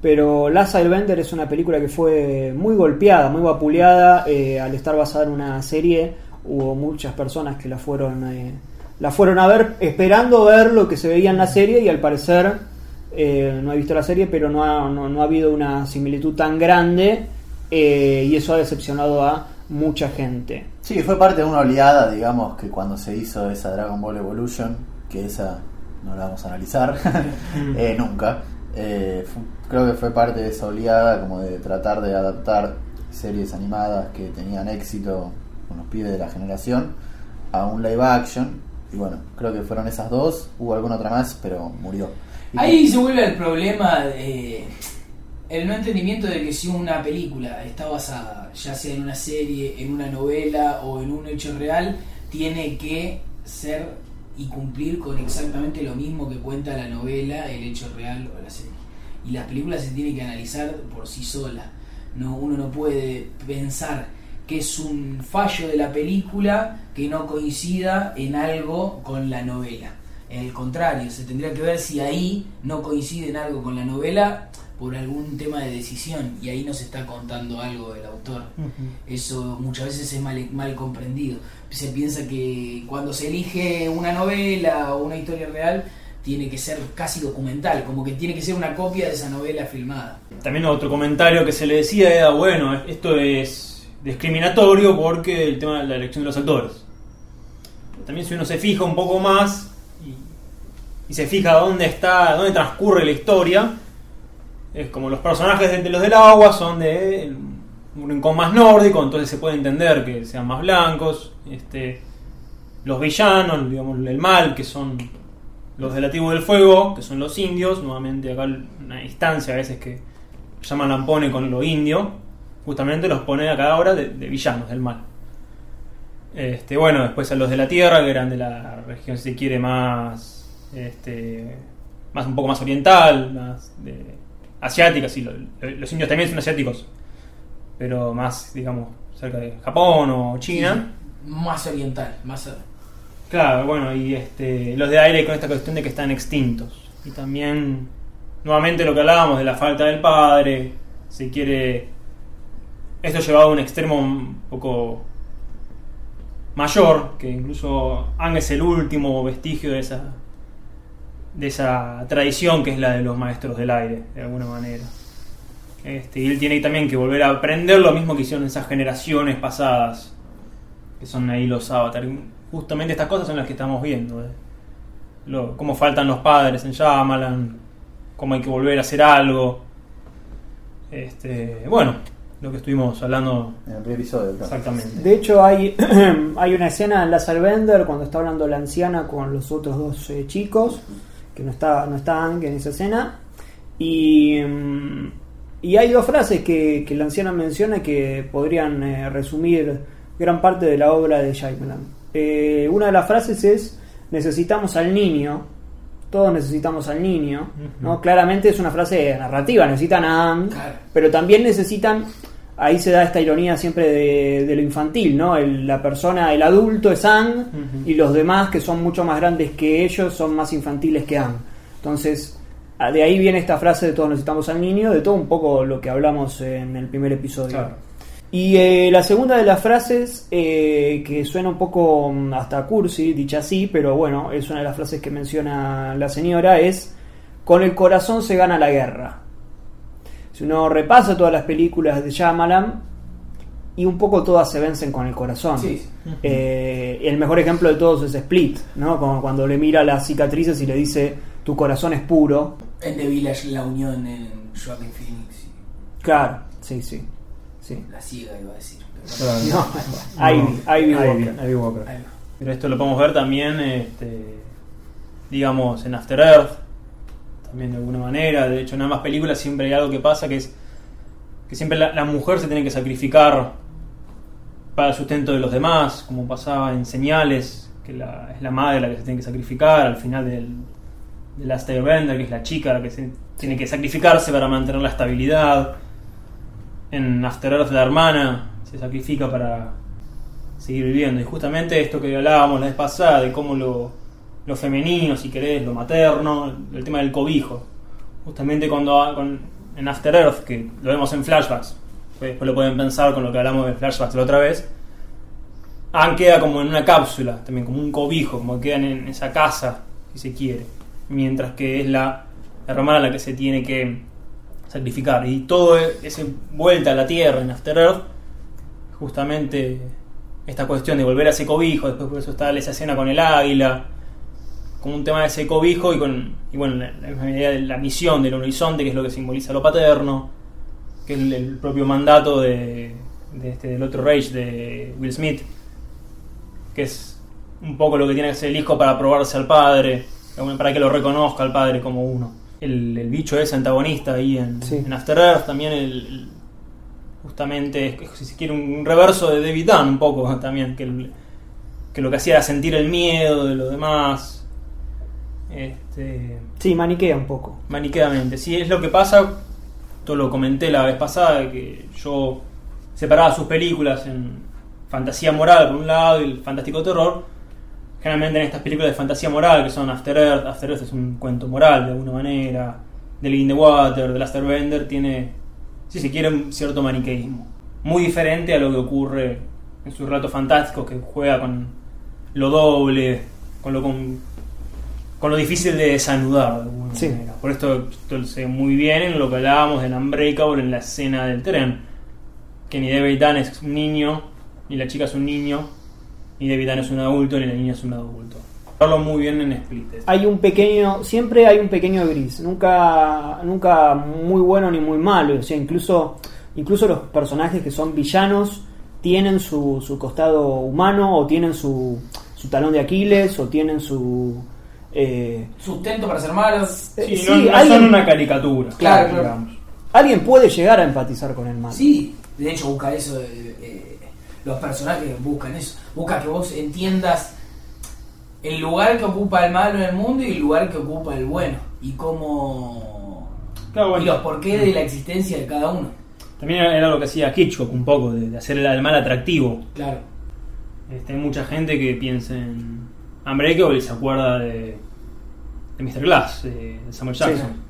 Pero Last Airbender es una película que fue muy golpeada, muy vapuleada. eh, al estar basada en una serie, hubo muchas personas que la fueron, eh, la fueron a ver esperando ver lo que se veía en la serie y al parecer, eh, no he visto la serie, pero no ha, no, no ha habido una similitud tan grande eh, y eso ha decepcionado a mucha gente. Sí, fue parte de una oleada, digamos, que cuando se hizo esa Dragon Ball Evolution, que esa no la vamos a analizar eh, nunca, eh, creo que fue parte de esa oleada como de tratar de adaptar series animadas que tenían éxito con los pibes de la generación a un live action. Y bueno, creo que fueron esas dos, hubo alguna otra más, pero murió. Y- Ahí se vuelve el problema de el no entendimiento de que si una película está basada, ya sea en una serie, en una novela o en un hecho real, tiene que ser y cumplir con exactamente lo mismo que cuenta la novela, el hecho real o la serie. Y las películas se tienen que analizar por sí solas. No, uno no puede pensar que es un fallo de la película que no coincida en algo con la novela. El contrario, se tendría que ver si ahí no coincide en algo con la novela por algún tema de decisión y ahí nos está contando algo del autor. Eso muchas veces es mal, mal comprendido. Se piensa que cuando se elige una novela o una historia real tiene que ser casi documental, como que tiene que ser una copia de esa novela filmada. También otro comentario que se le decía era, bueno, esto es discriminatorio porque el tema de la elección de los actores. También si uno se fija un poco más y, y se fija dónde está, dónde transcurre la historia, es como los personajes de, los del agua son de un rincón más nórdico, entonces se puede entender que sean más blancos. Este, los villanos, digamos, el mal, que son los de la del fuego, que son los indios, nuevamente acá una instancia a veces que llaman pone con lo indio, justamente los pone acá ahora de, de villanos del mal. Este, bueno, después a los de la tierra, que eran de la región, si se quiere, más, este, más un poco más oriental, más de, asiática, sí, lo- lo- los indios también son asiáticos, pero más, digamos, cerca de Japón o China. Más oriental, más... Claro, bueno, y este, los de aire con esta cuestión de que están extintos. Y también, nuevamente lo que hablábamos de la falta del padre, se quiere... Esto llevado a un extremo un poco mayor, que incluso Ang es el último vestigio de esa, de esa tradición que es la de los maestros del aire, de alguna manera. Este, y él tiene también que volver a aprender lo mismo que hicieron esas generaciones pasadas, que son ahí los avatar. Y Justamente estas cosas son las que estamos viendo. ¿eh? Lo- cómo faltan los padres en Shyamalan, cómo hay que volver a hacer algo. Este, bueno, lo que estuvimos hablando En el primer episodio, claro. exactamente. De hecho, hay, hay una escena en Lazar Bender cuando está hablando la anciana con los otros dos eh, chicos, que no está, no está Ang en esa escena. Y, mm, y hay dos frases que, que la anciana menciona que podrían eh, resumir gran parte de la obra de Shyamalan. Eh, una de las frases es: Necesitamos al niño. Todos necesitamos al niño. ¿no? Claramente es una frase narrativa, necesitan a Claro. pero también necesitan ahí se da esta ironía siempre de, de lo infantil, ¿no? El- la persona, el adulto es Ang y los demás que son mucho más grandes que ellos son más infantiles que Ang. Entonces, a- de ahí viene esta frase de todos necesitamos al niño, de todo un poco lo que hablamos en el primer episodio. Claro. Y eh, la segunda de las frases, eh, que suena un poco mm, hasta cursi, dicha así, pero bueno, es una de las frases que menciona la señora, es, con el corazón se gana la guerra. Si uno repasa todas las películas de Shyamalan, y un poco todas se vencen con el corazón. Sí. Eh, el mejor ejemplo de todos es Split, ¿no? Como cuando le mira las cicatrices y le dice, tu corazón es puro. En The Village, La Unión, en Joaquin Phoenix, y Claro, sí, sí. sí. La Ciega iba a decir. No, Ivy, Ivy Walker. Ivy Walker. Pero esto lo podemos ver también, este, digamos, en After Earth, también de alguna manera. De hecho, en ambas películas siempre hay algo que pasa que es que siempre la, la mujer se tiene que sacrificar para el sustento de los demás, como pasaba en Señales, que la- es la madre la que se tiene que sacrificar al final del, de Last Airbender, que es la chica la que se tiene que sacrificarse para mantener la estabilidad. En After Earth la hermana se sacrifica para seguir viviendo. Y justamente esto que hablábamos la vez pasada, de cómo lo, lo femenino, si querés, lo materno, el tema del cobijo. Justamente cuando, con- en After Earth, que lo vemos en flashbacks, después lo pueden pensar con lo que hablamos de flashbacks la otra vez, Anne queda como en una cápsula, también como un cobijo, como quedan en esa casa, si se quiere, mientras que es la hermana la que se tiene que sacrificar. Y todo ese vuelta a la tierra en After Earth, justamente esta cuestión de volver a ese cobijo, después por eso está esa escena con el águila, como un tema de ese cobijo y con y bueno, la, la idea de la misión del horizonte, que es lo que simboliza lo paterno, que es el, el propio mandato de, de este, del otro Rage de Will Smith, que es un poco lo que tiene que hacer el hijo para probarse al padre, para que lo reconozca al padre como uno. El, el bicho es antagonista ahí en, Sí. en After Earth, también el, el- justamente, es, si se quiere, un reverso de David Dunn un poco también, que, el- que lo que hacía era sentir el miedo de los demás. Este, Sí, maniquea un poco. maniqueamente. Sí, es lo que pasa, todo lo comenté la vez pasada, que yo separaba sus películas en fantasía moral por un lado y el fantástico terror. Generalmente en estas películas de fantasía moral, que son After Earth, After Earth es un cuento moral de alguna manera, The Lady in the Water, The Last Airbender, tiene, si se quiere, un cierto maniqueísmo. Muy diferente a lo que ocurre en sus relatos fantásticos, que juega con lo doble, con lo con con lo difícil de desanudar de alguna Sí. manera. Por esto esto se ve muy bien en lo que hablábamos del Unbreakable en la escena del tren. Que ni David Dunn es un niño, ni la chica es un niño, ni David Dunn es un adulto, ni la niña es un adulto. Hablo muy bien en Split. Hay un pequeño, siempre hay un pequeño gris, nunca, nunca muy bueno ni muy malo. O sea, incluso, incluso los personajes que son villanos tienen su, su costado humano o tienen su, su talón de Aquiles o tienen su eh, Sustento para ser malos. eh, Sí, sí, no, no alguien- son una caricatura. Claro, claro. digamos. alguien puede llegar a empatizar con el mal. Sí, de hecho busca eso. eh, eh, los personajes buscan eso. Busca que vos entiendas el lugar que ocupa el malo en el mundo y el lugar que ocupa el bueno. Y cómo. Claro, bueno. Y los porqué de la existencia de cada uno. También era lo que hacía Hitchcock un poco, de, hacer el, al mal atractivo. Claro. Este, hay mucha gente que piensa en Unbreakable se acuerda de, de Mr. Glass, de, Samuel Sí. Jackson.